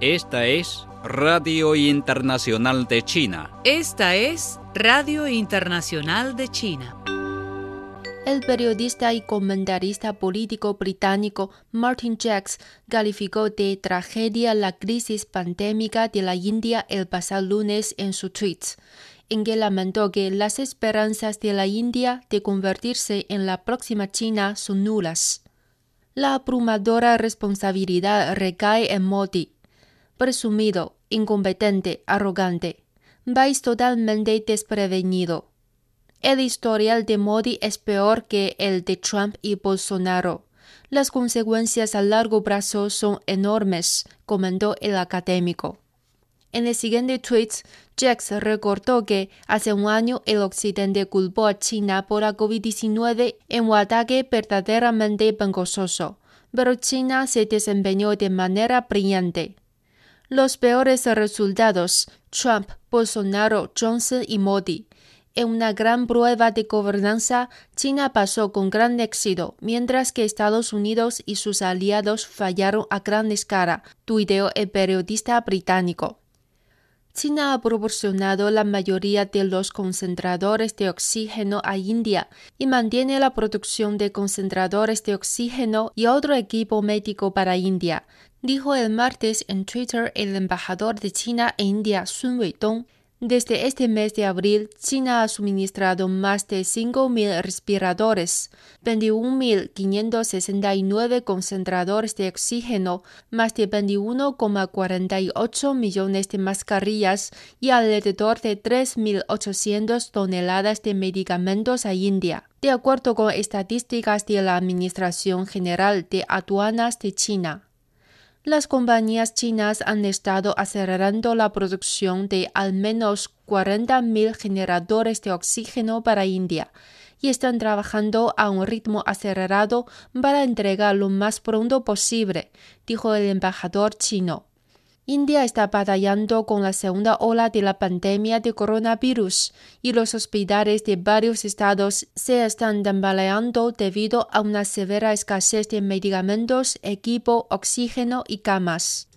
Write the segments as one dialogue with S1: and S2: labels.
S1: Esta es Radio Internacional de China.
S2: Esta es Radio Internacional de China.
S3: El periodista y comentarista político británico Martin Jacks calificó de tragedia la crisis pandémica de la India el pasado lunes en su tweet en que lamentó que las esperanzas de la India de convertirse en la próxima China son nulas. La abrumadora responsabilidad recae en Modi, presumido, incompetente, arrogante. Vais totalmente desprevenido. El historial de Modi es peor que el de Trump y Bolsonaro. Las consecuencias a largo plazo son enormes, comentó el académico. En el siguiente tweet, Jax recordó que hace un año el Occidente culpó a China por la COVID-19 en un ataque verdaderamente vergonzoso, pero China se desempeñó de manera brillante. Los peores resultados, Trump, Bolsonaro, Johnson y Modi, en una gran prueba de gobernanza, China pasó con gran éxito, mientras que Estados Unidos y sus aliados fallaron a gran escala, tuiteó el periodista británico. China ha proporcionado la mayoría de los concentradores de oxígeno a India y mantiene la producción de concentradores de oxígeno y otro equipo médico para India, dijo el martes en Twitter el embajador de China en India, Sun Weidong. Desde este mes de abril, China ha suministrado más de 5.000 respiradores, 21.569 concentradores de oxígeno, más de 21,48 millones de mascarillas y alrededor de 3.800 toneladas de medicamentos a India, de acuerdo con estadísticas de la Administración General de Aduanas de China. Las compañías chinas han estado acelerando la producción de al menos 40.000 generadores de oxígeno para India y están trabajando a un ritmo acelerado para entregar lo más pronto posible, dijo el embajador chino. India está batallando con la segunda ola de la pandemia de coronavirus y los hospitales de varios estados se están tambaleando debido a una severa escasez de medicamentos, equipo, oxígeno y camas.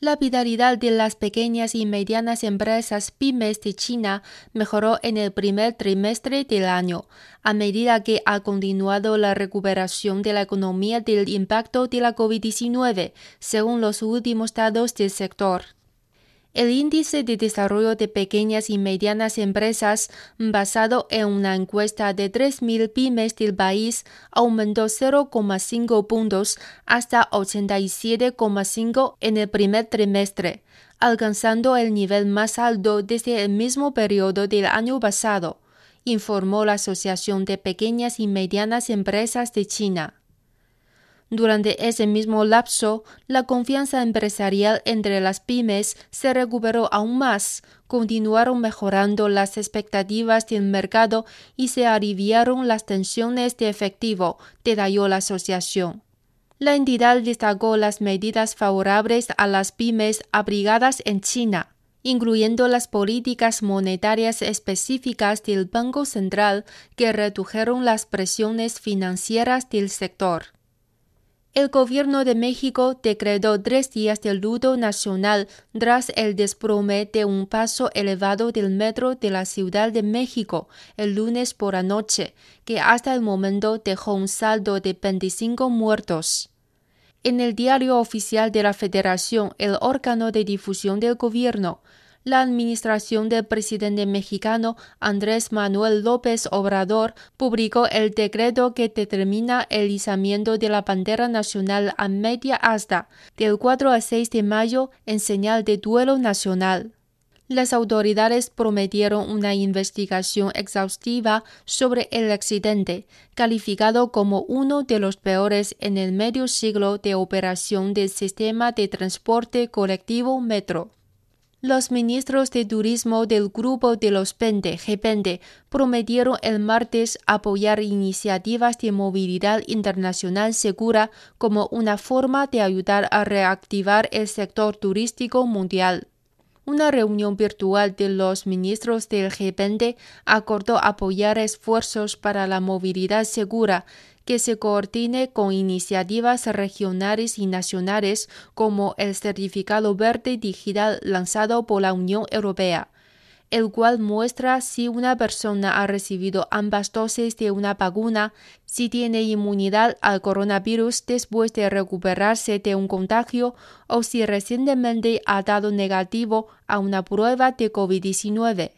S3: La vitalidad de las pequeñas y medianas empresas pymes de China mejoró en el primer trimestre del año, a medida que ha continuado la recuperación de la economía del impacto de la COVID-19, según los últimos datos del sector. El índice de desarrollo de pequeñas y medianas empresas, basado en una encuesta de 3.000 pymes del país, aumentó 0,5 puntos hasta 87,5 en el primer trimestre, alcanzando el nivel más alto desde el mismo periodo del año pasado, informó la Asociación de Pequeñas y Medianas Empresas de China. Durante ese mismo lapso, la confianza empresarial entre las pymes se recuperó aún más, continuaron mejorando las expectativas del mercado y se aliviaron las tensiones de efectivo, detalló la asociación. La entidad destacó las medidas favorables a las pymes abrigadas en China, incluyendo las políticas monetarias específicas del Banco Central que redujeron las presiones financieras del sector. El gobierno de México decretó tres días de luto nacional tras el desplome de un paso elevado del metro de la Ciudad de México el lunes por la noche, que hasta el momento dejó un saldo de 25 muertos. En el diario oficial de la Federación, el órgano de difusión del gobierno, la administración del presidente mexicano Andrés Manuel López Obrador publicó el decreto que determina el izamiento de la bandera nacional a media asta del 4 al 6 de mayo en señal de duelo nacional. Las autoridades prometieron una investigación exhaustiva sobre el accidente, calificado como uno de los peores en el medio siglo de operación del sistema de transporte colectivo Metro. Los ministros de turismo del Grupo de los 20 G20 prometieron el martes apoyar iniciativas de movilidad internacional segura como una forma de ayudar a reactivar el sector turístico mundial. Una reunión virtual de los ministros del G20 acordó apoyar esfuerzos para la movilidad segura que se coordine con iniciativas regionales y nacionales como el Certificado Verde Digital lanzado por la Unión Europea el cual muestra si una persona ha recibido ambas dosis de una vacuna, si tiene inmunidad al coronavirus después de recuperarse de un contagio o si recientemente ha dado negativo a una prueba de COVID-19.